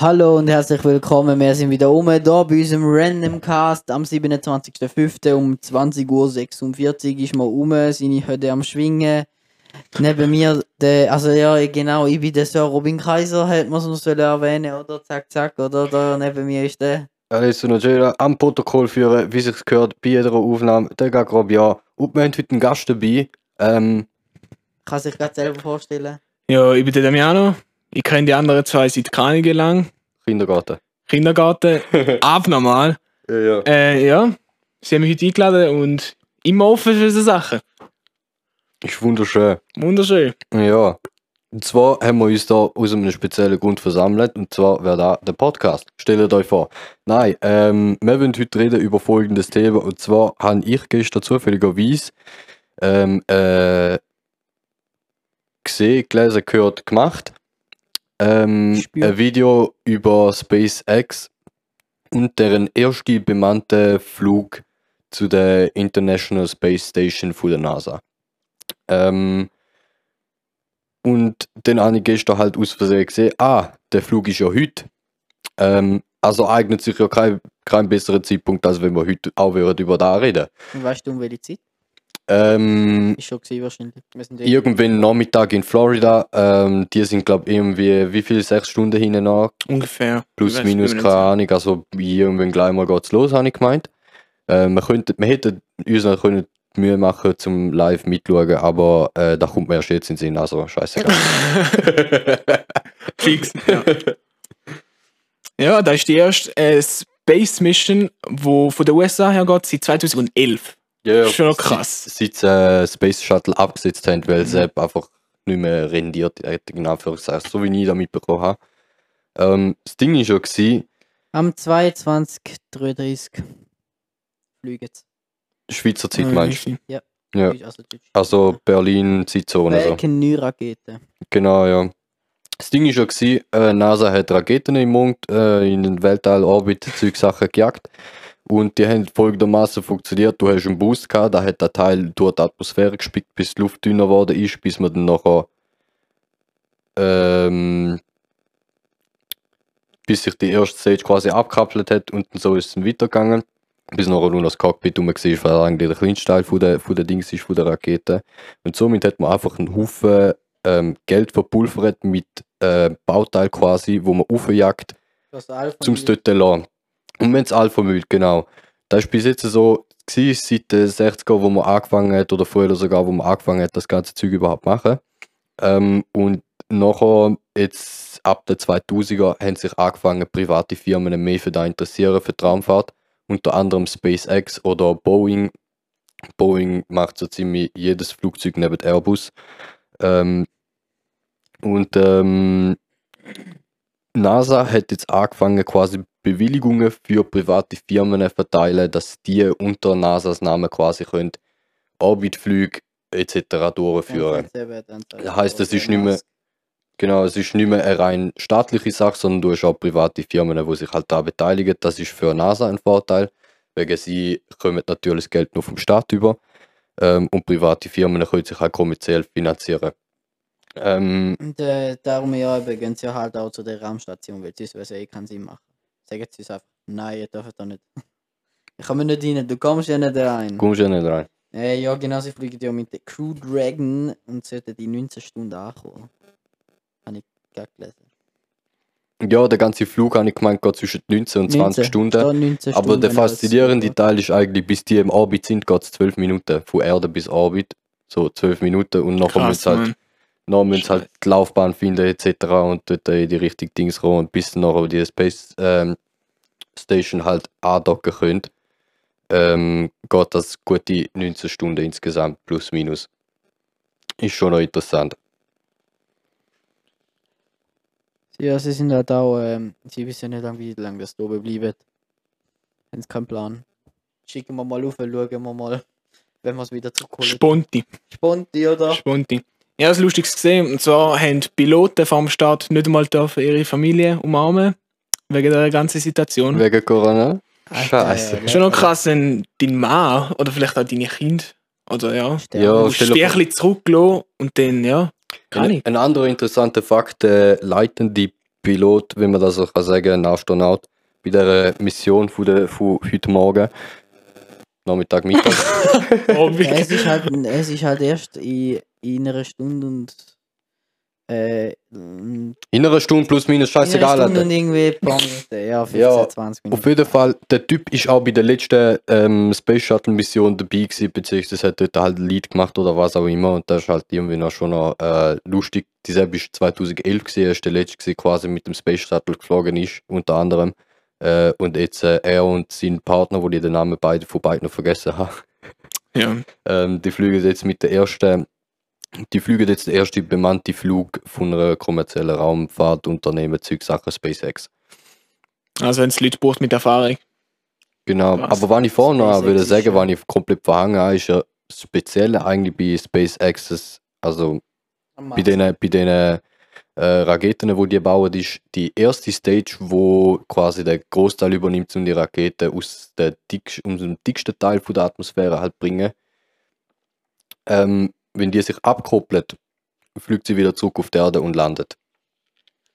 Hallo und herzlich willkommen. Wir sind wieder um hier bei unserem Random Cast am 27.05. um 20.46 Uhr ist man um, seine Hütte am Schwingen. Neben mir, der, also ja, genau, ich bin der Sir Robin Kaiser, hätte man es noch sollen erwähnen, oder? Zack, zack, oder? Da neben mir ist der. Und Angela am Protokoll führen, wie sich gehört bei jeder Aufnahme. Der geht grob ja. Und wir haben heute einen Gast dabei. Ähm, Kann sich gerade selber vorstellen. Ja, ich bin der Damiano. Ich kenne die anderen zwei seit Kranige lang. Kindergarten. Kindergarten, abnormal. Ja, ja. Äh, ja, sie haben mich heute eingeladen und immer offen für diese Sachen. Ist wunderschön. Wunderschön. Ja. Und zwar haben wir uns da aus einem speziellen Grund versammelt. Und zwar wäre da der Podcast. Stellt euch vor. Nein, ähm, wir wollen heute reden über folgendes Thema. Und zwar habe ich gestern zufälligerweise ähm, äh, gesehen, gelesen, gehört, gemacht. Ähm, ein Video über SpaceX und deren erste bemannte Flug zu der International Space Station von der NASA. Ähm, und dann habe ich gestern halt aus Versehen gesehen, ah, der Flug ist ja heute. Ähm, also eignet sich ja kein, kein besserer Zeitpunkt, als wenn wir heute auch über da reden. Und weißt du, um welche Zeit? Ähm, Ist schon gewesen wahrscheinlich. Dort. irgendwann Nachmittag in Florida, ähm, die sind glaube ich irgendwie, wie viele, sechs Stunden hinten nach, Ungefähr. plus minus, keine. Ahnung, also irgendwann gleich mal geht's los, habe ich gemeint. Äh, wir, könnten, wir hätten uns noch können Mühe machen zum live mitschauen, aber äh, da kommt mir erst jetzt in den Sinn, also scheißegal. Fix. Ja. ja, da ist die erste äh, Space Mission, die von den USA her geht, seit 2011. Ja, Schon noch krass. Seit sie äh, Space Shuttle abgesetzt haben, weil es eben einfach nicht mehr rendiert, äh, in Anführungszeichen, so wie ich da mitbekommen habe. Ähm, das Ding war schon, gewesen, Am 22.33 fliegen. Schweizer Zeit Ja, meinst du? richtig. Ja. Also. Also Berlin, Zeitzone. So. Welche neue Raketen? Genau, ja. Das Ding war schon, gewesen, äh, NASA hat Raketen im Mond äh, in den Weltall-Orbit, Zeug Sachen gejagt. Und die haben folgendermaßen funktioniert. Du hast einen Boost gehabt, da hat der Teil durch die Atmosphäre gespickt, bis die Luft dünner geworden ist, bis man dann nachher ähm, bis sich die erste Stage quasi abgekappelt hat und so ist es dann weitergegangen. Bis nachher nur noch das Cockpit rum war, weil eigentlich der kleinste Teil von der, von der Dings ist, von der Rakete. Und somit hat man einfach einen Haufen ähm, Geld verpulvert mit äh, Bauteil quasi, wo man aufjagt, zum es dort zu lassen. Und wenn es Alpha müht, genau. Das ist bis jetzt so seit den 60er, wo man angefangen hat, oder früher sogar, wo man angefangen hat, das ganze Zeug überhaupt zu machen. Ähm, und nachher, jetzt ab den 2000er, haben sich angefangen, private Firmen mehr für da interessieren, für die Raumfahrt. Unter anderem SpaceX oder Boeing. Boeing macht so ziemlich jedes Flugzeug neben Airbus. Ähm, und ähm, NASA hat jetzt angefangen, quasi Bewilligungen für private Firmen zu verteilen, dass die unter NASAs Namen quasi können Orbitflüge etc. durchführen. Das heisst, es ist nicht mehr- Genau, es ist nicht mehr eine rein staatliche Sache, sondern du hast auch private Firmen, die sich halt da beteiligen. Das ist für NASA ein Vorteil, wegen sie kommen natürlich das Geld nur vom Staat über ähm, und private Firmen können sich auch kommerziell finanzieren. Ähm, Und äh, darum ja, eben, gehen sie halt auch zu der Raumstation, weil sonst wäre es ja eh keinen Sinn machen. Sagen sie es einfach, nein, ihr dürft da nicht. Ich komme nicht rein, du kommst ja nicht rein. kommst ja nicht rein. Äh, ja, genau, sie fliegen ja mit der Crew Dragon und sollten die 19 Stunden ankommen. Habe ich gerade gelesen. Ja, der ganze Flug, habe ich gemeint, geht zwischen 19 und 20 Stunden. Steht 19 Aber Stunden, der faszinierende Teil ist eigentlich, bis die im Orbit sind, geht es 12 Minuten. Von Erde bis Orbit. So 12 Minuten und nachher sie halt, Mann. Sie halt die Laufbahn finden etc. und dort in die richtigen Dings kommen und bis sie nachher die Space ähm, Station halt andocken können, ähm, geht das gute 19 Stunden insgesamt, plus minus. Ist schon noch interessant. Ja, sie sind halt auch, ähm, sie wissen nicht, lang, wie lange das da oben bleibt. Haben sie keinen Plan. Schicken wir mal auf, schauen wir mal, wenn wir es wieder zurückholen. Sponti. Sponti, oder? Sponti. Ja, das Lustiges gesehen. Und zwar haben die Piloten vom Start nicht einmal dürfen ihre Familie umarmen. Wegen der ganzen Situation. Wegen Corona? Scheiße. ja, Schon noch krass, wenn dein Mann oder vielleicht auch deine Kinder oder ja. Ja, du musst dich ein bisschen zurücklassen und dann, ja, gar Ein, nicht. ein anderer interessanter Fakt, äh, leitende Pilot, wenn man das so kann sagen, ein Astronaut, bei der Mission von, der, von heute Morgen. Nachmittag, Mittag. Oh, es, ist halt, es ist halt erst in, in einer Stunde und. Äh, in In einer Stunde plus minus, scheißegal. Stunde Alter. und irgendwie Minuten. Ja, 15, Ja, 20 Minuten. Auf jeden Fall, der Typ ist auch bei der letzten ähm, Space Shuttle Mission dabei gewesen, beziehungsweise hat dort halt ein Lied gemacht oder was auch immer und das ist halt irgendwie noch schon noch äh, lustig. Dieselbe ist 2011 gewesen, er ist der letzte gewesen, quasi mit dem Space Shuttle geflogen ist, unter anderem. Äh, und jetzt äh, er und sein Partner, wo ich den Namen beide, von beiden noch vergessen habe, Ja. ähm, die fliegen jetzt mit der ersten, die fliegen jetzt den ersten bemannten Flug von einer kommerziellen Raumfahrtunternehmen, Zeug Sachen SpaceX. Also, wenn es Leute braucht mit Erfahrung. Genau, Was? aber was ich vorhin noch würde sagen, was ich komplett verhangen habe, ist ja das Spezielle eigentlich bei SpaceX, also bei den, bei den äh, Raketen, die die bauen, ist die erste Stage, wo quasi der Großteil übernimmt, um die Rakete aus, der dickst, aus dem dicksten Teil von der Atmosphäre halt bringen. Ähm, wenn die sich abkoppelt, fliegt sie wieder zurück auf die Erde und landet.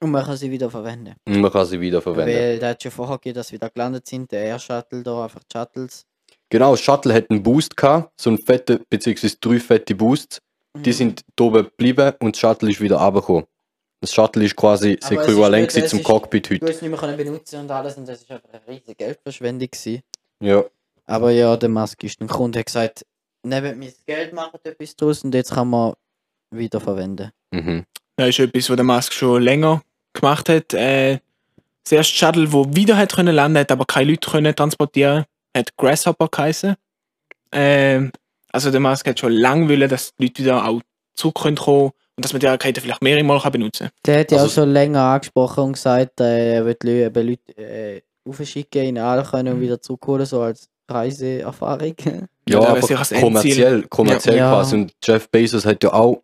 Und man kann sie wieder verwenden. Und man kann sie wieder verwenden. Weil da hat schon vorher gegeben, dass sie wieder gelandet sind. Der Air Shuttle da, einfach die Shuttles. Genau, das Shuttle hat einen Boost gehabt, so einen fetten, beziehungsweise drei fette Boosts. Die Mhm. sind da oben geblieben und das Shuttle ist wieder runtergekommen. Das Shuttle ist quasi das Äquivalent zum ist- Cockpit Du heute. hast es nicht mehr können benutzen und alles und das ist einfach eine riesige Geldverschwendung gewesen. Ja. Aber ja, der Musk ist ein Kunde, hat gesagt, nehmt mein Geld, macht etwas draus und jetzt kann man wieder verwenden. Mhm. Das ist etwas, was der Musk schon länger gemacht hat. Äh, das erste Shuttle, wo wieder hat können landen, hat aber keine Leute können transportieren, hat Grasshopper geheißen. Ähm, also der Musk hat schon lange wollen, dass die Leute wieder auch zurück können kommen und dass man die Rakete vielleicht mehrere Mal kann benutzen Der hat ja Also- auch schon länger angesprochen und gesagt, äh, er wird Leu- eben Leute äh, aufschicken, in alle können und wieder zurückholen, so als Reiseerfahrung. Ja, das Endziel. kommerziell, kommerziell Ja. quasi. Und Jeff Bezos hat ja auch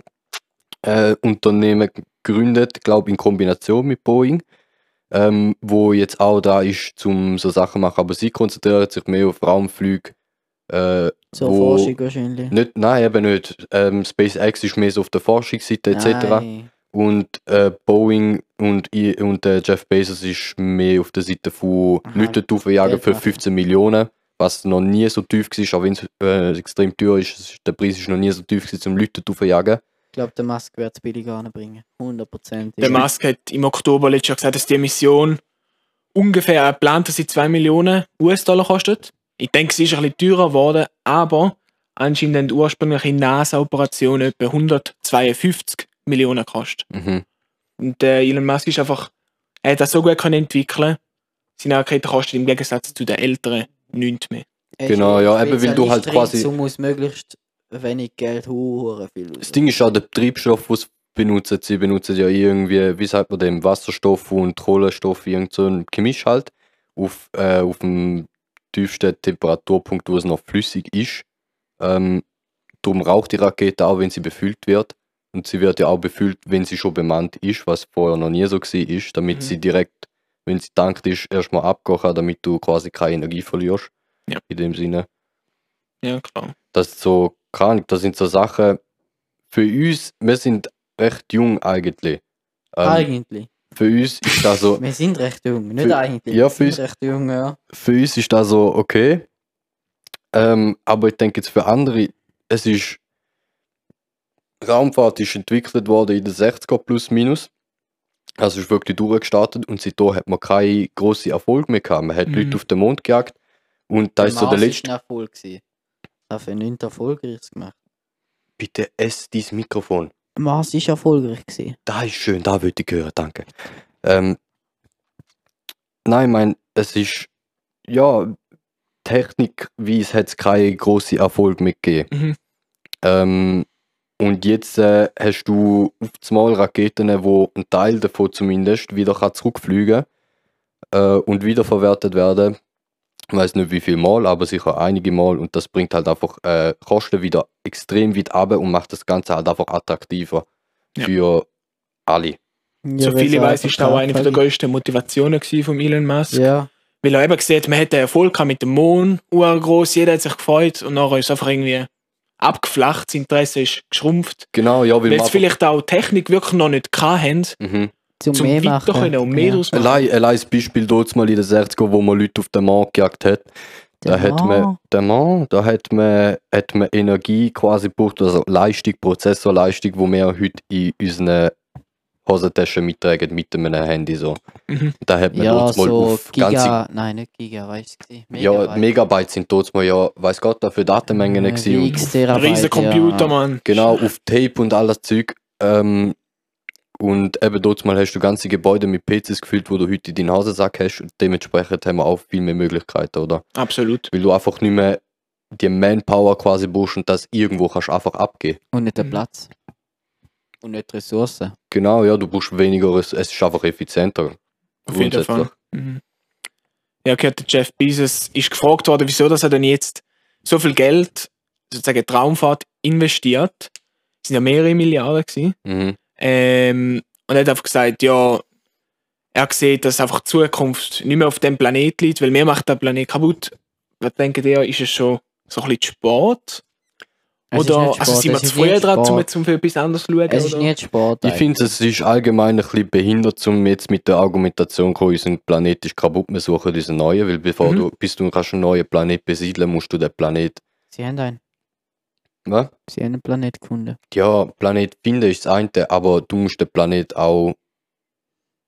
äh, Unternehmen gegründet, glaube in Kombination mit Boeing, ähm, wo jetzt auch da ist, zum so Sachen machen. Aber sie konzentrieren sich mehr auf Raumflüge. Äh, so Wo- Forschung wahrscheinlich. nicht, nein, eben nicht. Ähm, SpaceX ist mehr so auf der Forschungsseite etc. Und äh, Boeing und, und äh, Jeff Bezos ist mehr auf der Seite von Aha, Leute aufjagen für machen. 15 Millionen, was noch nie so tief war, auch wenn es äh, extrem teuer ist. Der Preis ist noch nie so tief gewesen, um Leute aufjagen. Ich glaube, der Musk wird es billig anbringen. 100%. Der Musk hat im Oktober letztes Jahr gesagt, dass die Mission ungefähr geplant, dass sie 2 Millionen US-Dollar kostet. Ich denke, sie ist ein bisschen teurer geworden, aber anscheinend haben die ursprüngliche NASA-Operationen etwa 152 Millionen gekostet. Mhm. Und äh, Elon Musk ist einfach, er hat das so gut können entwickeln. Seine Rakete kostet im Gegensatz zu den älteren nichts mehr. Genau, ja, eben, weil du halt quasi- So muss möglichst wenig Geld hure viel Das Ding ist auch der Treibstoff, den sie benutzen. Sie benutzen ja irgendwie, wie sagt man dem, Wasserstoff und Kohlenstoff, irgend so ein Gemisch halt, auf, äh, auf dem tiefsten Temperaturpunkt, wo es noch flüssig ist. Ähm, darum raucht die Rakete auch, wenn sie befüllt wird. Und sie wird ja auch befüllt, wenn sie schon bemannt ist, was vorher noch nie so war, ist, damit Mhm. sie direkt, wenn sie tankt ist, erstmal kann, damit du quasi keine Energie verlierst. Ja. In dem Sinne. Ja, klar. Das ist so krank, das sind so Sachen für uns, wir sind recht jung eigentlich. Ähm, Eigentlich. für uns ist das so, Wir sind recht jung, nicht Für- eigentlich. ja, wir für sind uns- recht jung, ja. für uns ist das so okay. Ähm, aber ich denke jetzt für andere, es ist Raumfahrt ist entwickelt worden in den 60er plus minus. Also ist wirklich durchgestartet und seitdem hat man keine grossen Erfolg mehr gehabt. Man hat Mhm. Leute auf den Mond gejagt und da ist so der letzte. ein Erfolg. gewesen. Das hat nichts Erfolgreiches gemacht. Bitte ess dein Mikrofon. Mars ist erfolgreich. Gewesen. Da ist schön, da würde ich hören, danke. Ähm, nein, ich meine, es ist, ja, technikweise hat es keinen grossen Erfolg mitgegeben. Mhm. Ähm, und jetzt äh, hast du auf einmal Raketen, wo ein Teil davon zumindest wieder kann zurückfliegen äh, und wiederverwertet werden. Ich weiß nicht wie viel Mal, aber sicher einige Mal. Und das bringt halt einfach äh, Kosten wieder extrem weit ab und macht das Ganze halt einfach attraktiver Ja. für alle. Ja, so viele weiß, ist einfach auch eine von der grössten Motivationen von Elon Musk. Ja, Weil er eben sieht, man hat den Erfolg gehabt mit dem Mond, groß, jeder hat sich gefreut und nachher ist es einfach irgendwie abgeflacht, das Interesse ist geschrumpft. Genau, ja, weil Weil vielleicht auch Technik wirklich noch nicht haben, Mhm. zum, zum mehr machen. können und mehr ja. Allein, allein das Beispiel dort mal in den 60er, wo man Leute auf den Markt gejagt hat. Da hat man, der Mann, da hat man, hat man Energie quasi gebraucht, also Leistung, Prozessorleistung, wo wir heute in unseren Hosentaschen mittragen mit einem Handy so. Mhm. Da hat man Ja, dort mal so auf ganze, Giga, nein, nicht Giga, weißt du. ja, Megabyte sind dort mal ja, weiß Gott, da für Datenmengen gewesen. Auf, Terabyte, Riesen Computer, ja. Mann. genau, auf Tape und all das Zeug. Ähm, und eben dort mal hast du ganze Gebäude mit PCs gefüllt, wo du heute in deinen Hosensack hast. Und dementsprechend haben wir auch viel mehr Möglichkeiten, oder? Absolut. Weil du einfach nicht mehr die Manpower quasi brauchst und das irgendwo kannst du einfach abgeben. Und nicht der Mhm. Platz. Und nicht Ressourcen. Genau, ja, du brauchst weniger, es es ist einfach effizienter. Auf jeden Fall. Mhm. Ja, gehört der Jeff Bezos ist gefragt worden, wieso dass er denn jetzt so viel Geld sozusagen in die Raumfahrt investiert. Das sind ja mehrere Milliarden gewesen. Mhm. Ähm, und er hat einfach gesagt, ja, er sieht, dass einfach die Zukunft nicht mehr auf dem Planet liegt, weil wir macht den Planet kaputt. Was denkt ihr, ist es schon so ein bisschen Sport? Es Oder also sind wir zu früh dran, um jetzt um für etwas anderes zu schauen? Es ist oder? nicht Sport. Ich finde, es ist allgemein ein bisschen behindert, um jetzt mit der Argumentation zu kommen, unser Planet ist kaputt, wir suchen diesen neuen, weil bevor Mhm. du, bis du kannst einen neuen Planet besiedeln, musst du den Planet, Sie haben einen. was? Sie haben einen Planet gefunden. Ja, Planet finden ist das eine, aber du musst den Planet auch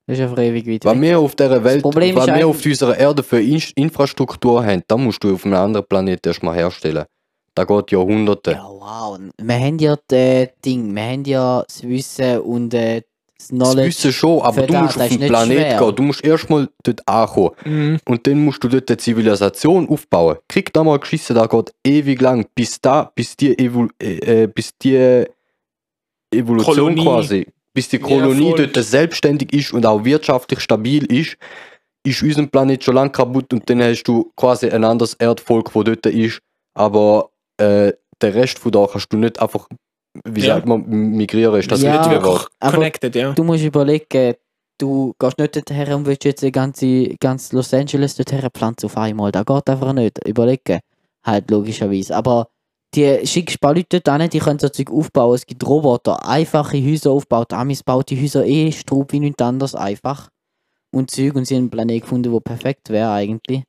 Das ist ja ewig weit Was weg. wir auf dieser Welt, Problem was wir auf unserer Erde für In Infrastruktur haben, da musst du auf einem anderen Planet erstmal herstellen. Da geht Jahrhunderte. Ja, wow. Wir haben ja das Ding, wir haben ja das Wissen und äh, das das Knowledge. wissen schon, aber du das, musst das auf den nicht Planet schwer. gehen. Du musst erstmal dort ankommen. Mhm. Und dann musst du dort eine Zivilisation aufbauen. Krieg da mal geschissen, da geht ewig lang, bis da, bis die, Evol äh, äh, bis die Evolution Kolonie quasi, bis die Kolonie erfolgt. dort selbstständig ist und auch wirtschaftlich stabil ist, ist unser Planet schon lang kaputt und dann hast du quasi ein anderes Erdvolk, wo dort ist, aber äh, der Rest von da kannst du nicht einfach, wie Ja. sagt man, migrieren, ist das Ja, nicht Wirklich connected, ja. Du musst überlegen, du gehst nicht dorthin und willst jetzt die ganze, ganz Los Angeles dorthin pflanzen auf einmal. Das geht einfach nicht. Überlegen. Halt logischerweise. Aber die schickst ein paar Leute dort hin, die können so Zeug aufbauen. Es gibt Roboter, einfache Häuser aufgebaut. Amis baut die Häuser eh strub wie nichts anderes einfach. Und Zeug und sie haben einen Planet gefunden, der perfekt wäre eigentlich.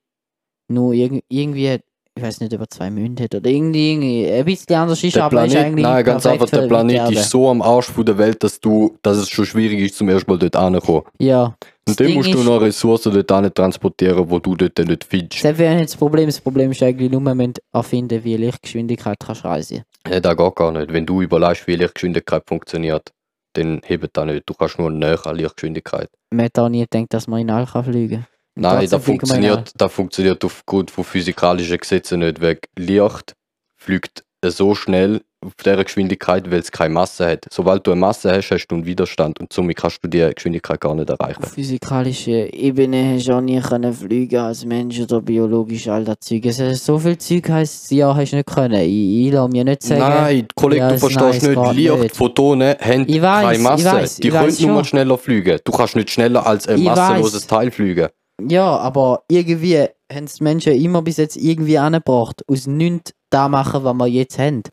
Nur irg irgendwie, ich weiß nicht, ob er zwei Münder hat oder irgendwie, irgendwie ein bisschen anders ist, Der aber ist Planet, eigentlich nein, ganz einfach, der Planet ist so am Arsch von der Welt, dass du, dass es schon schwierig ist, zum ersten Mal dort anzukommen. Ja. Und dann musst du ist- noch Ressourcen dort hin transportieren, wo du dort nicht findest. Das wäre nicht das Problem. Das Problem ist eigentlich nur, wir müssen erfinden, wie Lichtgeschwindigkeit kannst reisen Ja, das geht gar nicht. Wenn du überlegst, wie Lichtgeschwindigkeit funktioniert, dann hebt das nicht. Du kannst nur näher an Lichtgeschwindigkeit. Man hat auch nie gedacht, dass man in All kann fliegen kann. Nein, All. funktioniert, das funktioniert aufgrund von physikalischen Gesetzen nicht. Weil Licht fliegt so schnell auf dieser Geschwindigkeit, weil es keine Masse hat. Sobald du eine Masse hast, hast du einen Widerstand und somit kannst du die Geschwindigkeit gar nicht erreichen. Auf physikalischer Ebene hast du auch nie können fliegen als Mensch oder biologisch all das Zeug. Es so viel Zeug heisst, ja, hast du nicht können. Ich, ich lasse mir nicht sagen. Nein, Kollege, Ja, du verstehst nein, nicht. Licht. Photonen haben weiss, keine Masse. weiss, die können nur mal schneller fliegen. Du kannst nicht schneller als ein massenloses. Teil fliegen. Ja, aber irgendwie haben die Menschen immer bis jetzt irgendwie angebracht. Aus nichts da machen, was wir jetzt haben.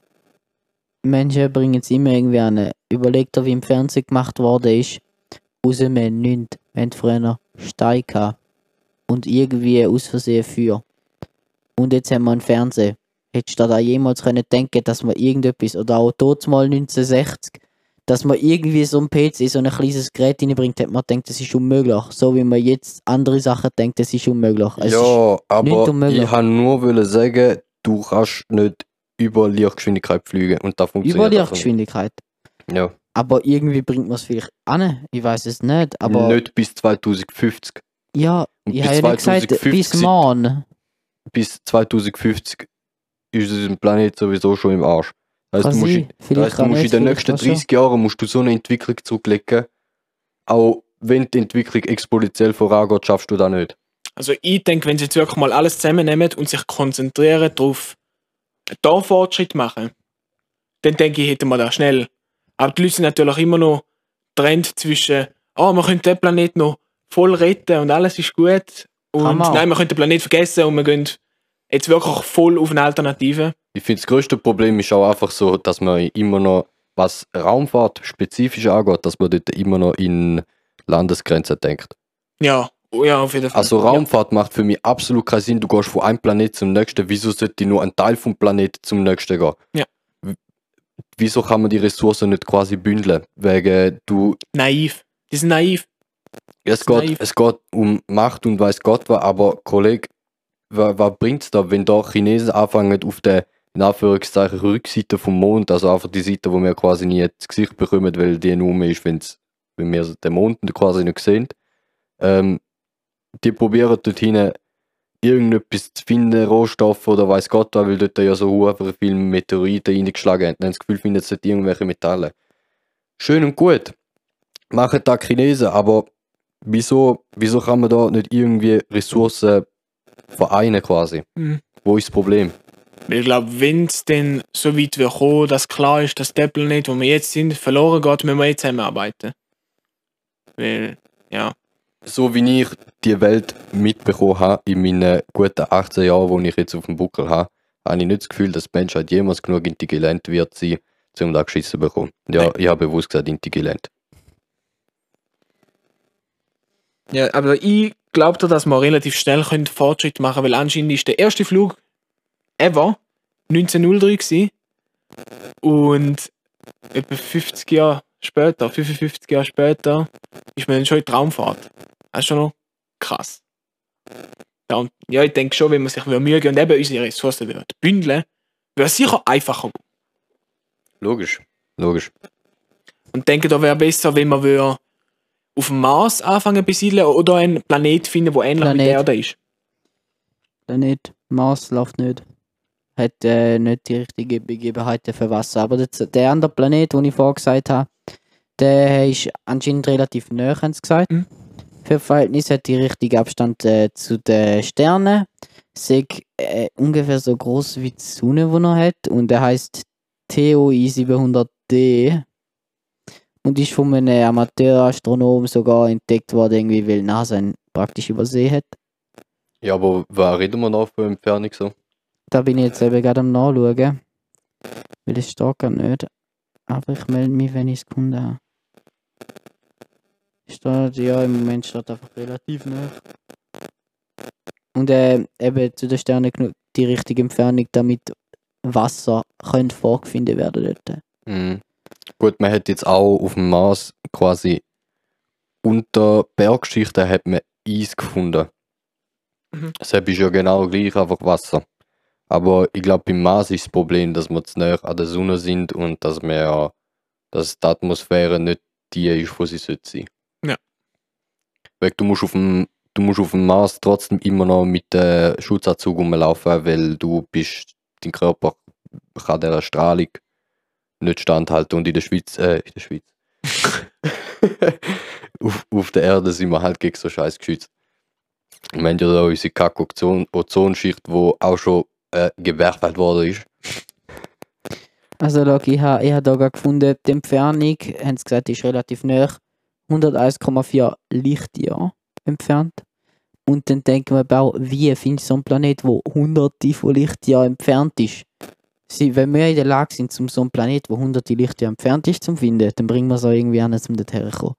Menschen bringen es immer irgendwie an. Überlegt dir, wie im Fernsehen gemacht worden ist. Aus dem nichts. Wir hatten früher Stein gehabt. Und irgendwie aus Versehen Feuer. Und jetzt haben wir einen Fernseher. Hättest du da jemals können denken, dass man irgendetwas, oder auch dort mal 1960, dass man irgendwie so ein PC, so ein kleines Gerät reinbringt, hat man gedacht, das ist unmöglich. So wie man jetzt andere Sachen denkt, das ist unmöglich. Es ist, ja, aber nicht unmöglich. ich kann nur wollen sagen, du kannst nicht über Lichtgeschwindigkeit fliegen. Und das funktioniert über Lichtgeschwindigkeit. Ja, Aber irgendwie bringt man es vielleicht an. Ich weiß es nicht. Aber nicht bis 2050. ja, Und ich habe ja nicht gesagt, 2050 bis morgen. Bis 2050 ist unser Planet sowieso schon im Arsch. Kann heißt, du musst, Vielleicht heißt, du musst in den nächsten kann schon. 30 Jahren musst du so eine Entwicklung zurücklegen. Auch wenn die Entwicklung exponentiell vorangeht, schaffst du das nicht. Also ich denke, wenn sie jetzt wirklich mal alles zusammennehmen und sich konzentrieren darauf, da Fortschritt machen, dann denke ich, hätten wir das schnell. Aber die Leute sind natürlich immer noch Trend zwischen, oh, wir können den Planet noch voll retten und alles ist gut. Und man. nein, wir können den Planet vergessen und wir gehen jetzt wirklich voll auf eine Alternative. Ich finde, das größte Problem ist auch einfach so, dass man immer noch, was Raumfahrt spezifisch angeht, dass man dort immer noch in Landesgrenzen denkt. Ja, ja, auf jeden Fall. Also Raumfahrt macht für mich absolut keinen Sinn. Du gehst von einem Planet zum nächsten. Wieso sollte nur ein Teil vom Planet zum nächsten gehen? Ja. Wieso kann man die Ressourcen nicht quasi bündeln? Wegen du, Ja, naiv. Die sind naiv. es Naiv. geht, es geht um Macht und weiß Gott was, aber Kollege, was, was bringt es da, wenn da Chinesen anfangen auf der in Anführungszeichen Rückseite vom Mond, also einfach die Seite, wo wir quasi nie ins Gesicht bekommen, weil die nur ist, wenn's, wenn wir den Mond quasi nicht sehen. Ähm, die probieren dort hinten irgendetwas zu finden, Rohstoffe oder weiß Gott was, weil dort ja so viele Meteoriten reingeschlagen haben. Dann haben das Gefühl, finden sie irgendwelche Metalle. Schön und gut. Machen da Chinesen, aber wieso, wieso kann man da nicht irgendwie Ressourcen vereinen quasi? Mhm. Wo ist das Problem? Weil ich glaube, wenn es dann so weit wird kommen, dass klar ist, dass der Planet, wo wir jetzt sind, verloren geht, müssen wir jetzt zusammenarbeiten. Weil, ja, So wie ich die Welt mitbekommen habe in meinen guten 18 Jahren, wo ich jetzt auf dem Buckel habe, habe ich nicht das Gefühl, dass die Menschheit jemals genug intelligent wird sein, um da geschissen zu bekommen. Ja, Nein. ich habe bewusst gesagt intelligent. Ja, aber ich glaube, dass wir relativ schnell können Fortschritt machen weil anscheinend ist der erste Flug ever 1903 gewesen. und etwa 50 Jahre später, 55 Jahre später, ist man dann schon in die Raumfahrt. Das ist schon noch krass. Ja, und ja ich denke schon, wenn man sich Mühe und eben unsere Ressourcen würde bündeln, wäre es sicher einfacher. Logisch. Logisch. Und denke, da wäre besser, wenn man würde auf dem Mars anfangen besiedeln oder einen Planet finden, der ähnlich mit Planet. der Erde ist. Planet Mars läuft nicht. Hat äh, nicht die richtigen Begebenheiten für Wasser. Aber der, der andere Planet, den ich vorher gesagt habe, der ist anscheinend relativ nah, haben sie gesagt. Mhm. Für Verhältnis hat die richtigen Abstand äh, zu den Sternen. Sei äh, ungefähr so groß wie die Sonne, die er hat. Und der heißt TOI 700D. Und ist von einem Amateurastronom sogar entdeckt worden, irgendwie, weil NASA ihn praktisch übersehen hat. Ja, aber was reden wir noch für Entfernung so? Da bin ich jetzt eben gerade am Nachschauen. Weil es steht gar nicht. Aber ich melde mich, wenn ich es gefunden habe. Steht, ja, im Moment steht einfach relativ nah. Und äh, eben zu den Sternen genug die richtige Entfernung, damit Wasser könnte vorgefunden werden dort. Mhm. Gut, man hat jetzt auch auf dem Mars quasi unter Bergschichten hat man Eis gefunden. Mhm. Das ist ja genau gleich, einfach Wasser. Aber ich glaube, beim Mars ist das Problem, dass wir zu nah an der Sonne sind und dass wir dass die Atmosphäre nicht die ist, wo sie sollte sein. Ja. Weil du musst auf dem, du musst auf dem Mars trotzdem immer noch mit dem Schutzanzug rumlaufen, weil du bist, dein Körper kann dieser Strahlung nicht standhalten und in der Schweiz, äh, in der Schweiz. auf, auf der Erde sind wir halt gegen so Scheiß geschützt. Wir haben ja da unsere Kack-Ozonschicht, wo auch schon äh, gewerfelt worden ist. Also, schau, ich habe ich da gefunden, die Entfernung, haben sie gesagt, ist relativ nah. 101,4 Lichtjahre entfernt. Und dann denken wir, wie findest du so einen Planet, der hunderte von Lichtjahren entfernt ist? Sie, wenn wir in der Lage sind, um so einen Planet, der hunderte Lichtjahre entfernt ist, zu finden, dann bringen wir es auch irgendwie an, um dort herzukommen.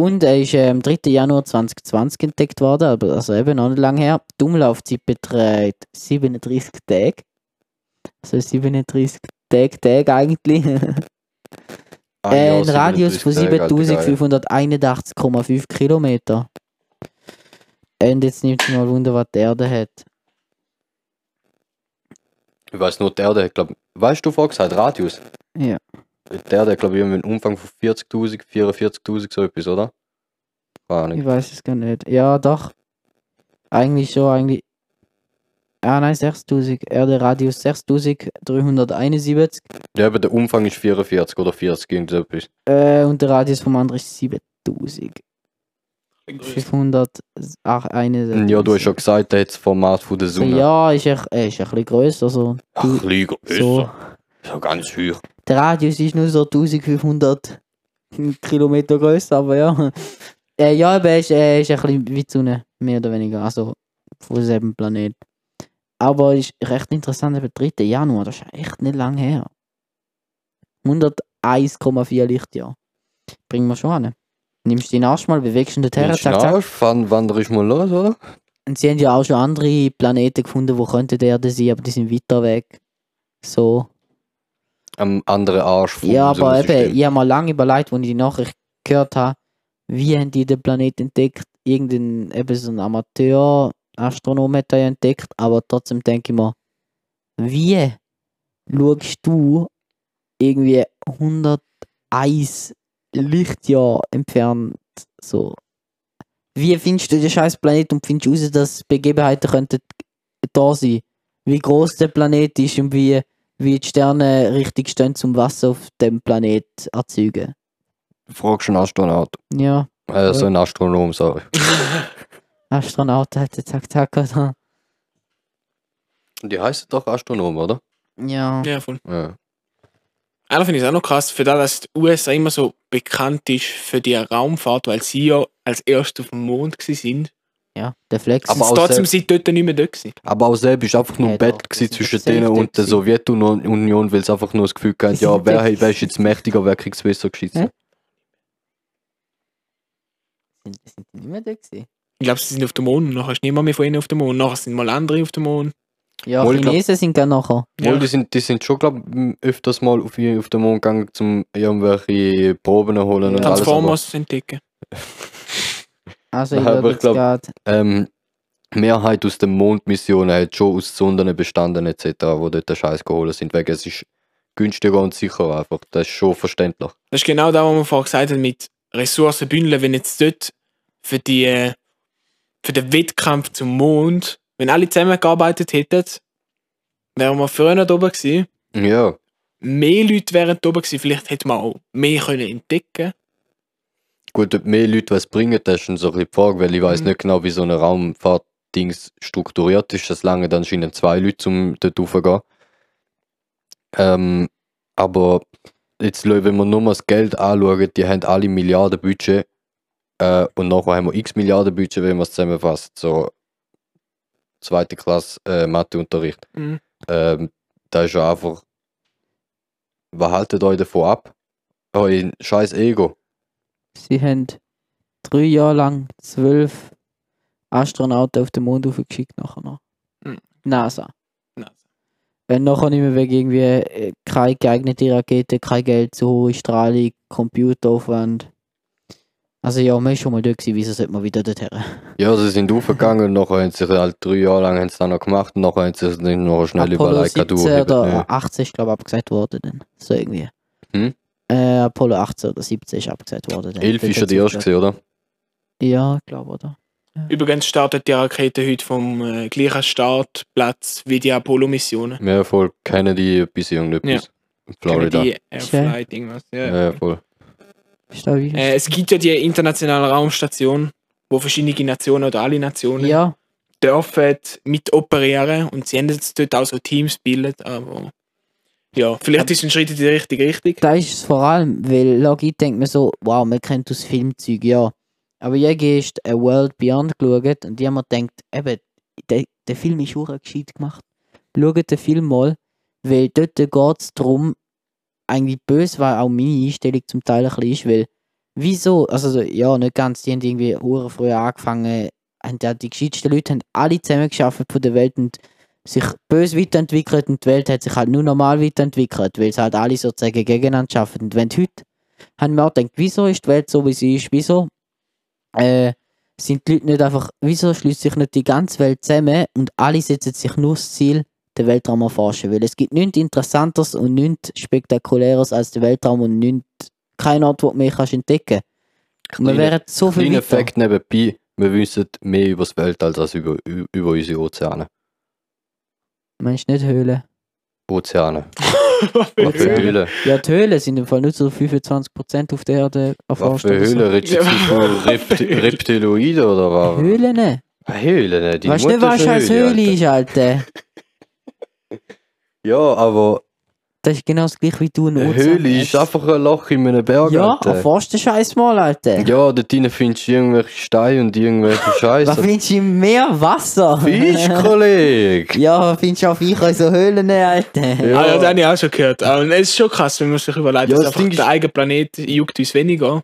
Und er ist äh, am 3. Januar 2020 entdeckt worden, aber also eben noch nicht lange her. Die Umlaufzeit beträgt 37 Tage. Also 37 Tage, Tage eigentlich. Ah, Äh, ja, ein Radius von 37 Tage, Alter, geil. 7581,5 Kilometer. Und jetzt nimmt mal Wunder, was die Erde hat. Ich weiß nur, die Erde hat, glaub, weißt du, vorher gesagt, Radius? Ja. Die Erde hat, glaube ich, irgendwie einen Umfang von 40.000, 44.000, so etwas, oder? Keine. Ich weiß es gar nicht. Ja, doch. Eigentlich schon, eigentlich. Ah, nein, 6000. Erde Radius 6371. Ja, aber der Umfang ist 44 oder 40, irgend so etwas. Äh, und der Radius vom anderen ist 7000. 561. Ja, du hast schon gesagt, der hat das Format von der So, Sonne. ja, ist er ist ein bisschen grösser. So. Ach, Liga, so. So ganz hoch. Der Radius ist nur so 1500 Kilometer größer, aber ja. Äh, ja, aber er ist, er ist ein bisschen wie die Sonne, mehr oder weniger. Also von demselben Planet. Aber ist recht interessant, eben 3. Januar, das ist echt nicht lange her. 101,4 Lichtjahre. Bringen wir schon an. Nimmst den Arsch mal, bewegst ihn dorthin, du zack, zack. Wann wanderst du mal los, oder? Und sie haben ja auch schon andere Planeten gefunden, wo könnte die Erde sein, aber die sind weiter weg. So. Am anderen Arsch vom Ja, aber eben, ich habe mal lange überlegt, als ich die Nachricht gehört habe, wie haben die den Planeten entdeckt? Irgendein eben so ein Amateur-Astronom hat er ja entdeckt, aber trotzdem denke ich mir, wie schaust du irgendwie 101 Lichtjahr entfernt so? Wie findest du den scheiß Planet und findest raus, dass Begebenheiten könnten da sein? Wie groß der Planet ist und wie wie die Sterne richtig stehen zum Wasser auf dem Planet erzeugen. Du fragst einen Astronaut. Ja, Äh, so ein Astronom, sorry. Astronauten hat zack zack oder? Die heißen doch Astronom, oder? Ja. Ja, voll. Ja. Einer finde ich auch noch krass, für das, dass die USA immer so bekannt ist für die Raumfahrt, weil sie ja als erste auf dem Mond sind. Ja, der Flex. Aber Aber auch trotzdem sind dort nicht mehr dort gewesen. Aber auch selbst war einfach nur Ja, ein das gewesen ist zwischen denen und der. Sowjetunion, weil sie einfach nur das Gefühl Die ja, wer, wer ist jetzt mächtiger, wer kriegt es besser geschissen. Sind, sind die nicht mehr da gewesen? Ich glaube, sie sind auf dem Mond und nachher ist niemand mehr von ihnen auf dem Mond. Nachher sind mal andere auf dem Mond. Ja, Wohl, ich glaub- Chinesen sind gerne nachher. Obwohl, Ja. die sind, die sind schon, glaube ich, öfters mal auf, auf den Mond gegangen, um irgendwelche Proben zu holen und alles. Aber, Transformers entdecken. Also ich glaube glaub- ähm, Mehrheit aus den Mondmissionen hat schon aus Sonden bestanden, etc., wo dort den Scheiß geholt sind. Wegen es ist günstiger und sicherer einfach. Das ist schon verständlich. Das ist genau das, was man vorher gesagt hat, mit Ressourcen bündeln. Wenn jetzt dort für, die, äh, für den Wettkampf zum Mond, wenn alle zusammengearbeitet hätten, wären wir früher da oben gewesen. Ja, Mehr Leute wären da oben gewesen. Vielleicht hätte man auch mehr können entdecken gut, ob mehr Leute was bringen, das ist schon so ein bisschen die Frage, weil ich weiß Mhm. nicht genau, wie so eine Raumfahrt-Dings strukturiert ist. Das lange dann scheinen zwei Leute, um dort raufzugehen. Ähm, aber jetzt, wenn wir nur mal das Geld anschauen, die haben alle Milliarden Budget äh, und nachher haben wir x Milliarden Budget, wenn man es zusammenfasst. So zweite Klasse äh, Matheunterricht. Mhm. Ähm, da ist ja einfach. Was haltet euch davon ab? Euer scheiß Ego. Sie haben drei Jahre lang zwölf Astronauten auf den Mond aufgeschickt nachher noch. Mhm. NASA. NASA. Wenn nachher nicht mehr wegen irgendwie äh, keine geeignete Rakete, kein Geld, zu hohe Strahlung, Computeraufwand. Also ja, man ist schon mal dort gewesen, wieso sollte man wieder dorthin? Ja, sie sind aufgegangen und nachher haben sie halt drei Jahre lang haben sie dann noch gemacht und nachher haben sie noch schnell Apollo überlegt, 17 du. oder Ja. 18 ist glaube ich abgesagt worden dann. So irgendwie. Hm? Äh, Apollo 18 oder 17 ist abgesagt worden. dann. Elf Dort ist ja die erste, gewesen, oder? Ja, ich glaube, oder? Übrigens startet die Rakete heute vom äh, gleichen Startplatz wie die Apollo-Missionen. Ja, voll. Kennedy, etwas irgendetwas. Florida. Die Airflight, irgendwas. Ja. Ja, voll. Ist da wie? Äh, es gibt ja die internationale Raumstation, wo verschiedene Nationen oder alle Nationen ja, dürfen mit operieren und sie haben jetzt dort auch so Teams bildet, aber ja, vielleicht ist ein Schritt in die richtige Richtung. da ist es vor allem, weil Logi denkt mir so, wow, man kennt aus Filmzeug, ja. Aber ich habe erst A World Beyond geschaut und die haben mir gedacht, eben, der, der Film ist auch gescheit gemacht. Schaut den Film mal, weil dort geht es darum, eigentlich böse, weil auch meine Einstellung zum Teil ein bisschen ist, weil, wieso, also so, ja, nicht ganz, die haben irgendwie hure früh angefangen, haben ja die gescheitsten Leute haben alle zusammengeschafft von der Welt und sich böse weiterentwickelt und die Welt hat sich halt nur normal weiterentwickelt, weil sie halt alle sozusagen gegeneinander arbeiten. Und wenn heute, haben wir auch gedacht, wieso ist die Welt so, wie sie ist, wieso äh, sind die Leute nicht einfach, wieso schließt sich nicht die ganze Welt zusammen und alle setzen sich nur das Ziel, den Weltraum erforschen, weil es gibt nichts Interessanteres und nichts Spektakuläres als der Weltraum und nichts, kein Ort, wo du mehr kannst entdecken kannst. Wir wären so viel Kleiner. Fakt nebenbei, wir wissen mehr über das Weltall als über, über unsere Ozeane. Meinst du nicht Höhlen? Ozeane. Was für Ozeane. Höhlen? Ja, die Höhlen sind im Fall nur so 25% auf der Erde erforscht. Was für. Höhlen? Redest du von Repti Reptiloiden oder was? Höhlen? Höhlen, die Weißt du nicht, was als Höhle, Höhle ist? Alter. Ja, aber Das ist genau das gleiche wie du in eine Ozean Höhle ist einfach ein Loch in einem Berg, Ja, Alter. erforscht den Scheiß mal, Alter. Ja, dort drinnen findest du irgendwelche Steine und irgendwelche Was Scheiße. findest du im Meer? Wasser? Fisch, Kollege! ja, was findest du auf ich in so Höhlen, Alter? Ja. Ah, ja, das habe ich auch schon gehört. Aber es ist schon krass, wenn man sich überlegt, Ja, dass das einfach der eigene Planet juckt uns weniger.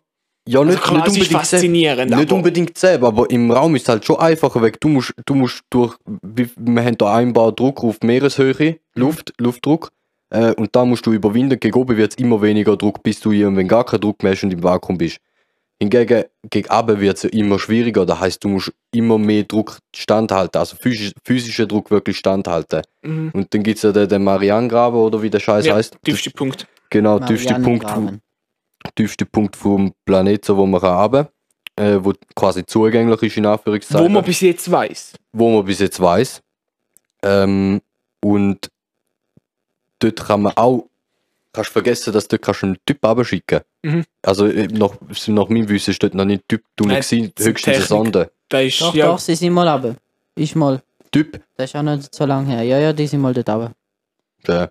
Ja, Also nicht, klar, nicht es ist unbedingt selber. faszinierend, Nicht aber unbedingt selber, aber im Raum ist es halt schon einfacher weg. Du musst, du musst durch, wie- wir haben da einbar Druck auf Meereshöhe, Luft, Luftdruck, äh, und da musst du überwinden. Gegen oben wird es immer weniger Druck, bis du irgendwann gar keinen Druck mehr hast und im Vakuum bist. Hingegen, gegen oben wird es ja immer schwieriger, das heißt, du musst immer mehr Druck standhalten, also physisch, physischer Druck wirklich standhalten. mhm. Und dann gibt es ja den, den Marianengraben oder wie der Scheiß ja, heißt. tiefste Punkt. Genau, tiefste Punkt, tiefste Punkt vom Planeten, wo man kann runter, äh, wo quasi zugänglich ist, in Anführungszeichen Wo man bis jetzt weiß. wo man bis jetzt weiß. Ähm, und dort kann man auch, kannst vergessen, dass du dort kannst einen Typ abschicken Mhm. Also äh, nach, nach meinem Wissen ist dort noch nicht Typ du nicht gewesen, das ist höchstens eine. Sonde. Da ist, Doch, ja, doch, sie sind mal runter. Ist mal. Typ. Das ist auch nicht so lange her. Ja, ja, die sind mal dort runter. Ja.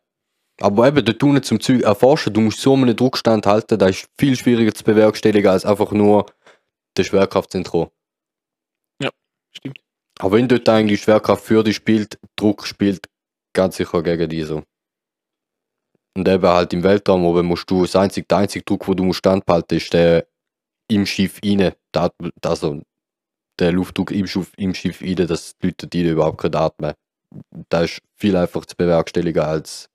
Aber eben, dort unten zum Zeug erforschen, du musst so einen Druckstand halten, das ist viel schwieriger zu bewerkstelligen, als einfach nur der Schwerkraft zu entkommen. stimmt. Aber wenn dort eigentlich Schwerkraft für dich spielt, Druck spielt ganz sicher gegen die so. Und eben halt im Weltraum oben musst du, das einzige, der einzige Druck, wo du musst standhalten, ist der im Schiff rein. Also der Luftdruck im Schiff, im Schiff rein, dass die Leute die überhaupt nicht atmen. Das ist viel einfacher zu bewerkstelligen als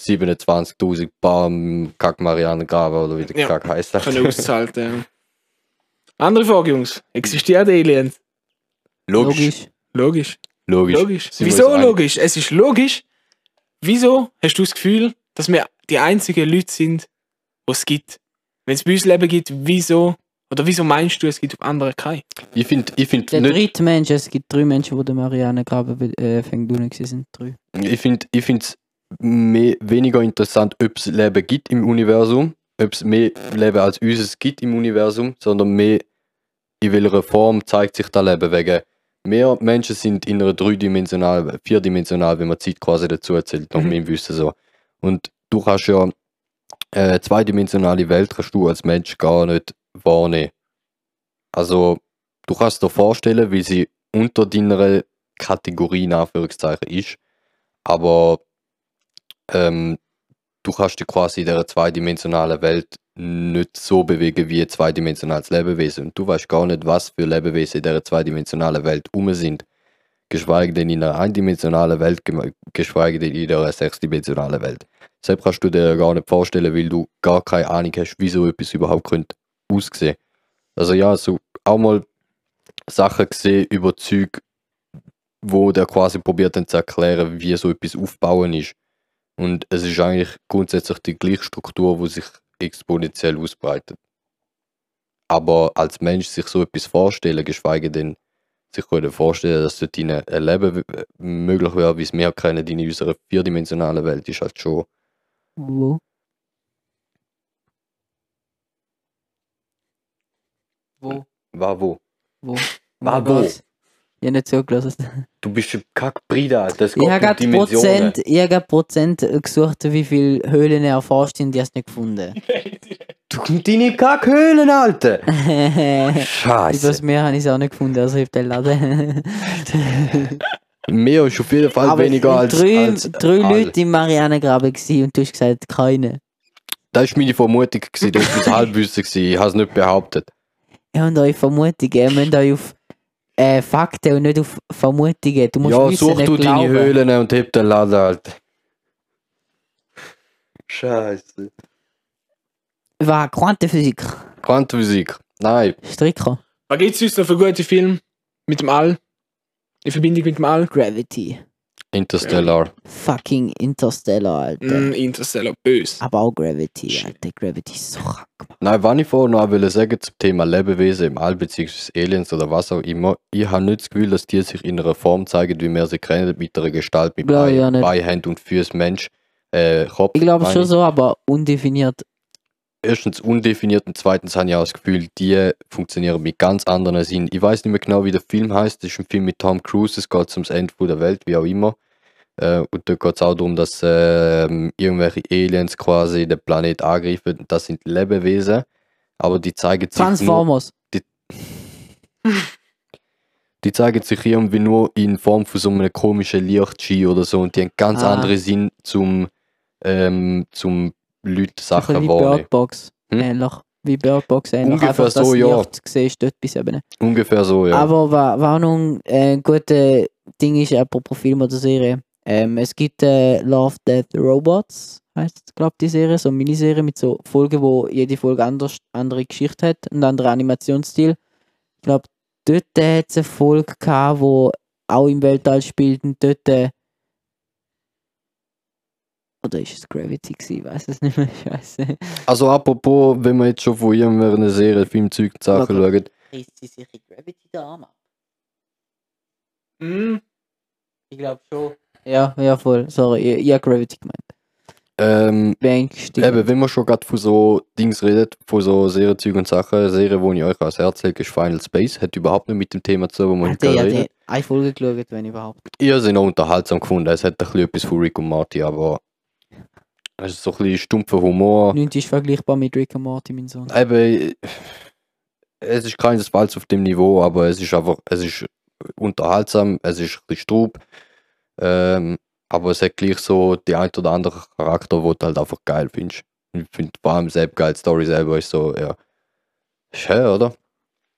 27.000 Bar am Kack Marianengraben oder wie der Ja, Kack heißt. können auszuhalten. Ja. Andere Frage, Jungs. Existieren Aliens? Logisch. Logisch. Logisch. Logisch. Wieso logisch? Es ist logisch. Wieso hast du das Gefühl, dass wir die einzigen Leute sind, die es gibt? Wenn es bei uns Leben gibt, wieso? Oder wieso meinst du, es gibt auf anderen keine? Ich finde ich find Der nicht dritte Mensch, es gibt drei Menschen, die den Marianengraben äh, fängt unten sind. Drei. Ich finde ich es weniger interessant, ob es Leben gibt im Universum, ob es mehr Leben als unseres gibt im Universum, sondern mehr in welcher Form zeigt sich das Leben. Wegen mehr Menschen sind in einer dreidimensional, vierdimensional, wenn man Zeit quasi dazu erzählt, nach Mhm. meinem Wissen so. Und du kannst ja äh, zweidimensionale Welt kannst du als Mensch gar nicht wahrnehmen. Also du kannst dir vorstellen, wie sie unter deiner Kategorie in Anführungszeichen ist, aber ähm, du kannst dich quasi in dieser zweidimensionalen Welt nicht so bewegen wie ein zweidimensionales Lebewesen. Und du weißt gar nicht, was für Lebewesen in dieser zweidimensionalen Welt um sind. Geschweige denn in einer eindimensionalen Welt, geschweige denn in einer sechsdimensionalen Welt. Selbst kannst du dir gar nicht vorstellen, weil du gar keine Ahnung hast, wie so etwas überhaupt könnte aussehen. Also ja, so auch mal Sachen gesehen über Zeug, wo der quasi probiert dann zu erklären, wie so etwas aufbauen ist. Und es ist eigentlich grundsätzlich die gleiche Struktur, die sich exponentiell ausbreitet. Aber als Mensch sich so etwas vorstellen, geschweige denn sich können vorstellen, dass dort ein Leben möglich wäre, wie es wir kennen in unserer vierdimensionalen Welt, ist halt schon. Wo? Wo? War wo? Wo? War wo? Ich nicht zugelassen. Du bist ein Kackbrider, das Ich geht um gerade Dimensionen. Prozent, ich habe Prozent gesucht, wie viele Höhlen er erforscht und die hast nicht gefunden. Du deine Kackhöhlen, Alter! Scheiße. Meer habe ich es auch nicht gefunden, also ich habe den Laden. Mehr ist auf jeden Fall Aber weniger als. drei, als drei. Leute im Marianengraben und du hast gesagt, keine. Das war meine Vermutung, gewesen. das war mein Halbwissen. gewesen. Ich habe es nicht behauptet. Ihr habt eure Vermutungen, ihr müsst euch auf äh, Fakten und nicht auf Vermutungen. Du musst Ja, wissen, such nicht du deine glauben. Höhlen und heb den Laden, Alter. Scheiße. Was? Quantenphysik? Quantenphysik. Nein. Stricker? Was gibt es uns noch für gute Filme mit dem All? In Verbindung mit dem All? Gravity. Interstellar. Fucking Interstellar, Alter. Mm, Interstellar, böse. Aber auch Gravity, Shit. Alter. Gravity ist so krank. Nein, was ich vorhin noch will sagen zum Thema Lebewesen im All bzw. Aliens oder was auch immer, ich habe nicht das Gefühl, dass die sich in einer Form zeigen, wie wir sie kennen, mit einer Gestalt, mit Beinen. Beihand und Füßen, Mensch, äh, Kopf. Ich glaube schon so, aber undefiniert. Erstens undefiniert und zweitens habe ich auch das Gefühl, die funktionieren mit ganz anderen Sinn. Ich weiß nicht mehr genau, wie der Film heißt. Das ist ein Film mit Tom Cruise. Es geht ums Ende der Welt, wie auch immer. Äh, und da geht es auch darum, dass ähm, irgendwelche Aliens quasi den Planet angreifen. Das sind Lebewesen, aber die zeigen sich nur, Transformers. die zeigen sich irgendwie nur in Form von so einem komischen Lichtschein oder so und die haben ganz Ah. andere Sinn zum ähm, zum Leute Sachen bisschen wie. Birdbox. Hm? Ähnlich. wie Bird Box ähnlich. Ungefähr Einfach, so, ja. siehst, dort bis eben. Ungefähr so, ja. Aber noch ein äh, gutes Ding ist, apropos Film oder Serie, ähm, es gibt äh, Love, Death, Robots, heißt glaube die Serie, so eine Miniserie mit so Folgen, wo jede Folge anders, andere Geschichte hat, einen anderen Animationsstil. Ich glaube, dort hat es eine Folge gehabt, wo auch im Weltall spielt und dort äh, oder ist es Gravity gewesen? Ich weiß es nicht mehr, ich weiß nicht. Also apropos, wenn wir jetzt schon von irgendeiner Serie, Filmzeug, Sachen Okay. schauen, Reißt sie sich in Gravity den Arm ab? Mhm. Ich glaube schon. Ja, ja voll, sorry, ich, ich habe Gravity gemeint. ähm, Beängstigend. Eben, wenn man schon gerade von so Dings redet, von so Serienzeug und Sachen, eine Serie, die ich euch ans Herz lege, ist Final Space. Hat überhaupt nicht mit dem Thema zu tun, wo wir Hat heute der, reden. ja, der eine Folge geschaut, wenn überhaupt. Ich habe sie noch unterhaltsam gefunden. Es hat ein bisschen etwas von Rick und Morty, aber es ist so ein bisschen stumpfer Humor. Nichts ist vergleichbar mit Rick und Morty, mein Sohn. Eben, es ist keinesfalls auf dem Niveau, aber es ist einfach, es ist unterhaltsam, es ist ein bisschen strub. Ähm, aber es hat gleich so die ein oder andere Charakter, wo du halt einfach geil findest. Ich finde vor allem selbst geil, die Story selber ist so, ja. Ist schön, oder?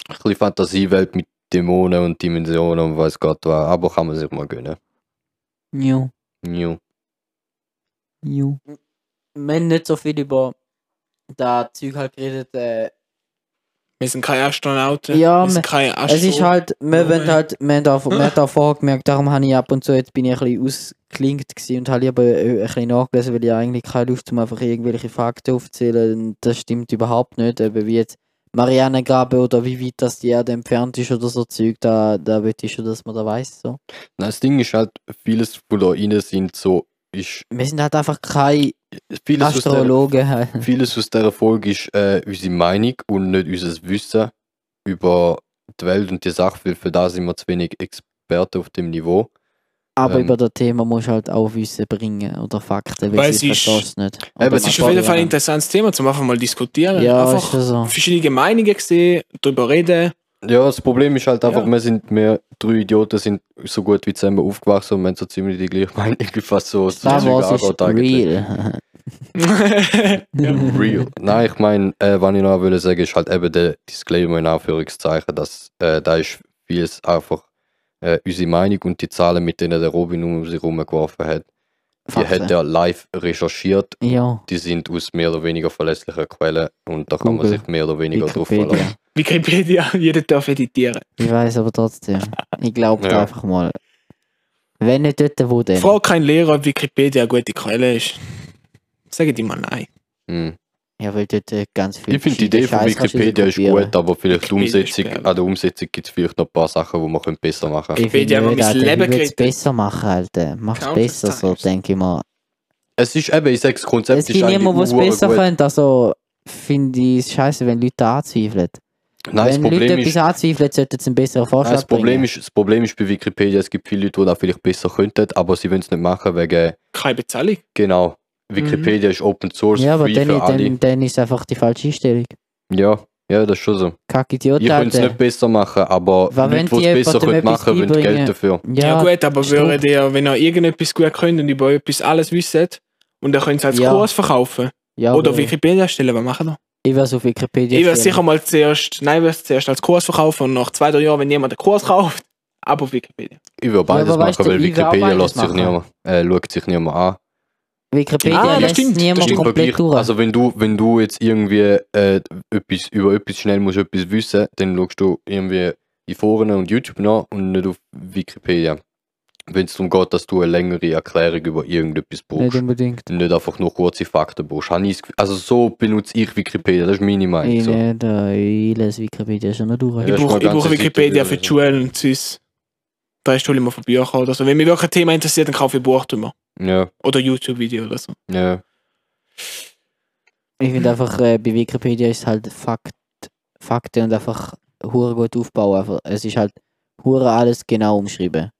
Ein bisschen Fantasiewelt mit Dämonen und Dimensionen und weiß Gott was, aber kann man sich mal gönnen. Jo, New. jo. Wir haben nicht so viel über das Zeug halt geredet. Äh, Wir sind keine Astronauten. Ja, wir sind keine Astro es ist halt, wir Oh, halt, wir haben da, wir haben da vorher gemerkt, darum habe ich ab und zu, jetzt bin ich ein bisschen ausgeklingt gewesen und habe lieber äh, ein bisschen nachgelesen, weil ich eigentlich keine Lust habe, einfach irgendwelche Fakten aufzuzählen. Und das stimmt überhaupt nicht. Eben wie jetzt Marianengraben oder wie weit das die Erde entfernt ist oder so Zeug, da, da will ich schon, dass man da weiß. So. Nein, das Ding ist halt, vieles von da rein sind so, ist, Wir sind halt einfach keine vieles aus der, Astrologen. halt. Vieles aus dieser Folge ist äh, unsere Meinung und nicht unser Wissen über die Welt und die Sache, weil für das sind wir zu wenig Experten auf dem Niveau. Aber Ähm. über das Thema musst du halt auch Wissen bringen oder Fakten, weil es ist- verstehst nicht. Oder Es ist auf jeden Fall ein interessantes Thema, zum einfach mal diskutieren. Ja, ist einfach schon so. verschiedene Meinungen sehen, darüber reden. Ja, das Problem ist halt einfach, Ja. wir sind, wir drei Idioten sind so gut wie zusammen aufgewachsen und wir haben so ziemlich die gleiche Meinung, fast so Star Wars ist real. Real. Nein, ich meine, äh, was ich noch will sagen, ist halt eben der Disclaimer in Anführungszeichen, dass äh, da ist vieles einfach äh, unsere Meinung und die Zahlen, mit denen der Robin um sich rumgeworfen hat, die Fakten. hat er live recherchiert Ja, die sind aus mehr oder weniger verlässlichen Quellen und da kann man Google, sich mehr oder weniger drauf verlassen. Wikipedia, jeder darf editieren. Ich weiß aber trotzdem. Ich glaube Ja. einfach mal. Wenn nicht dort, wo denn? Frag kein Lehrer, ob Wikipedia eine gute Quelle ist. Sag dir mal nein. Hm. Ja, weil dort äh, ganz viel. Ich finde die Idee von Scheiß Wikipedia ist gut, aber vielleicht Umsetzung, an der Umsetzung gibt es vielleicht noch ein paar Sachen, die man besser machen Ich Wikipedia finde nicht, mein Alter, Leben ich es besser machen, Alter. Mach's Countless besser so, denke ich mal. Es ist eben, ich sage, das Konzept Es ist gibt eigentlich niemanden, der es besser könnte. Also finde ich es scheiße, wenn Leute anzweifeln. Nein, das wenn Leute Problem, etwas ist, anzweifeln, sollten sie einen besseren Vorschlag nein, das, Problem bringen. ist, das Problem ist bei Wikipedia, es gibt viele Leute, die das vielleicht besser könnten, aber sie wollen es nicht machen wegen, Keine Bezahlung. genau, Wikipedia ist Open Source, Ja, aber dann, dann, dann ist einfach die falsche Einstellung. Ja, ja, das ist schon so. Kack Idiot, Ich könnte es nicht besser machen, aber Was, wenn Leute, die die es besser können machen, wollen? Geld dafür. Ja, Ja, gut, aber würdet ihr, wenn ihr irgendetwas gut könnt und über etwas alles wisst und dann könnt ihr es als Ja. Kurs verkaufen ja, oder Wikipedia stellen, was machen wir? Ich werde auf Wikipedia Ich werde sicher mal zuerst, nein, ich zuerst als Kurs verkaufen und nach zwei, drei Jahren, wenn jemand einen Kurs kauft, ab auf Wikipedia. Ich würde beides aber machen, weil Wikipedia lässt sich niemand, äh, schaut sich niemand an. Wikipedia Ah, das lässt stimmt, niemand komplett durch. also wenn du, wenn du jetzt irgendwie äh, etwas, über etwas schnell musst etwas wissen, dann schaust du irgendwie in Foren und YouTube nach und nicht auf Wikipedia. Wenn es darum geht, dass du eine längere Erklärung über irgendetwas nicht brauchst. unbedingt. Und nicht einfach nur kurze Fakten brauchst. Also so benutze ich Wikipedia, das ist meine Meinung. Ich So. nicht, äh, ich lese Wikipedia schon noch durch. Ja, ich ist brauche, Seite Wikipedia für die Schule und sonst drei Stunden immer von Büchern oder so. Wenn mich wirklich ein Thema interessiert, dann kaufe ich ein Buch drüber. Ja, Oder YouTube-Video oder so. ja. Ich finde einfach, äh, bei Wikipedia ist halt Fakt, Fakten und einfach hure gut aufbauen. Es ist halt hure alles genau umschrieben.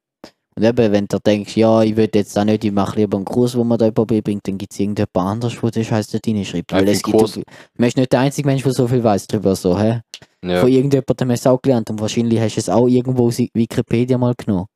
Und eben, wenn du denkst, ja, ich will jetzt da nicht, ich mache lieber einen Kurs, wo man da beibringt, dann gibt es irgendjemand anders, der den Scheiß dort reinschreibt. Weil es gibt, Kurs- man ist nicht der einzige Mensch, der so viel weiß darüber, so, hä? ja. Von irgendjemandem hast du es auch gelernt und wahrscheinlich hast du es auch irgendwo aus Wikipedia mal genommen.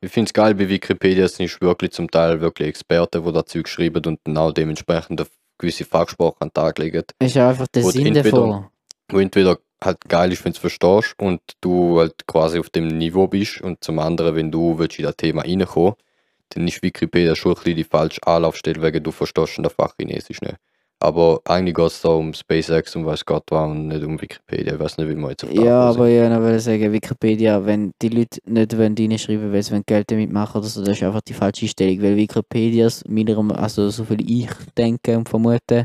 Ich finde es geil bei Wikipedia, sind wirklich zum Teil wirklich Experten, die dazu schreiben und dann auch dementsprechend gewisse Fachsprache an den Tag legen, Ist ja einfach der Sinn davon. wo entweder halt geil ist, wenn du es verstehst und du halt quasi auf dem Niveau bist und zum anderen, wenn du willst in das Thema reinkommen, dann ist Wikipedia schon ein bisschen die falsche Anlaufstelle, wegen du verstehst in der Fach Chinesisch nicht. Aber eigentlich geht es da um SpaceX und weiß Gott was und nicht um Wikipedia. Ich weiß nicht, wie man jetzt auf das Ja, aber ich wollte sagen, Wikipedia, wenn die Leute nicht wollen reinschreiben weil sie wollen Geld damit machen oder so, das ist einfach die falsche Einstellung. Weil Wikipedia, meiner also so viel ich denke und vermute,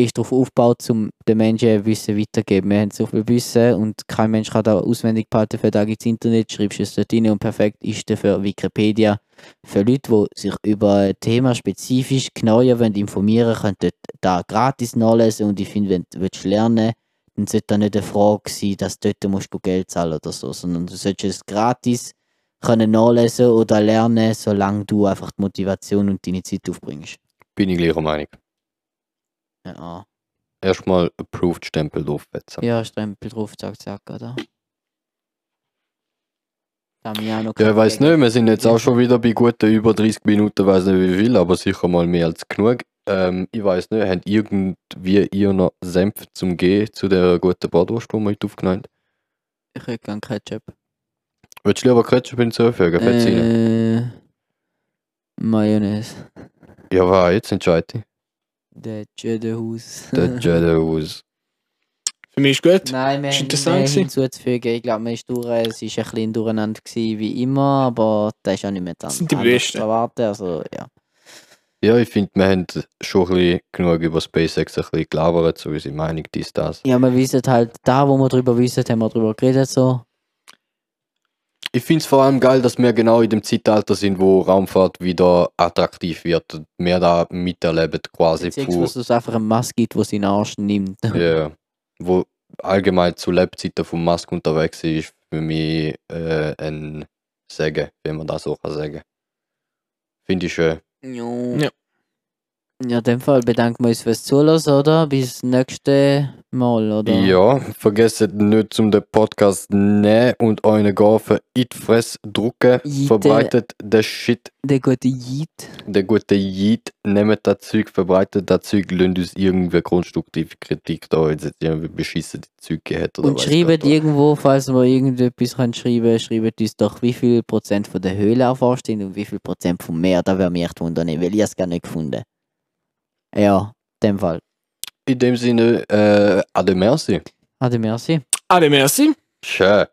ist darauf aufgebaut, um den Menschen Wissen weiterzugeben. Wir haben so viel Wissen und kein Mensch kann da auswendig behalten, für da gibt Internet, schreibst es dort rein und perfekt ist dafür Wikipedia. Für Leute, die sich über ein Thema spezifisch genauer wollen informieren können, dort da gratis nachlesen und ich finde, wenn du willst lernen dann sollte da nicht eine Frage sein, dass dort musst du Geld zahlen oder so, sondern du solltest es gratis können nachlesen oder lernen, solange du einfach die Motivation und deine Zeit aufbringst. Bin ich gleicher Meinung. Ja, Erstmal Approved Stempel draufsetzen. ja Stempel drauf, zack, zack, oder? Damiano Ja, ich weiß nicht, wir sind jetzt auch schon wieder bei guten über 30 Minuten, weiß nicht wie viel, aber sicher mal mehr als genug. Ähm, ich weiß nicht, habt irgendwie ihr noch Senf zum Gehen zu der guten Bratwurst, die wir heute aufgenommen? Ich hätte gerne Ketchup. Würdest du lieber Ketchup hinzufügen? Äh, Mayonnaise. Ja, was jetzt entscheide ich. Der Cheddar-Haus. Der Jedi-Haus. Für mich ist gut. Nein, wir Ist haben interessant mehr hinzuzufügen. Ich glaube, man ist durch. Es war ein bisschen durcheinander gewesen, wie immer, aber das ist auch nicht mehr dran. Das sind die Besten. erwarten. Also, ja. Ja, ich finde, wir haben schon ein bisschen genug über SpaceX ein bisschen gelabert, so unsere Meinung, dies, das. ja, wir wissen halt, da wo wir drüber wissen, haben wir drüber geredet. So. Ich finde es vor allem geil, dass wir genau in dem Zeitalter sind, wo Raumfahrt wieder attraktiv wird. und Wir da miterleben quasi Beziehungsweise, dass es einfach einen Mask gibt, der seinen Arsch nimmt. Ja, wo allgemein zu Lebzeiten von Musk unterwegs ist, ist für mich äh, ein Segen, wenn man das so kann sagen. Finde ich schön. Ja. Ja. Ja, in dem Fall bedanken wir uns fürs Zuhören, oder? Bis nächste Mal, oder? Ja, vergesst nicht zum den Podcast nehmen und euren Gafen in die Fresse drücken. Jede- Verbreitet den Shit, Der gute Yeet. den guten Yeet. Nehmt das Zeug, verbreitet das Zeug, lasst uns irgendwie konstruktive Kritik da, wenn jetzt irgendwie beschissene Zeug hat. Oder Und schreibt irgendwo, falls wir irgendetwas können schreiben schreibt uns doch, wie viel Prozent von der Höhle erforscht sind und wie viel Prozent vom Meer. Da wäre mich echt wundern, weil ich es gar nicht gefunden. Ja, in dem Fall. In dem Sinne, äh, ade merci. Ade, merci. Ade, merci. Schön.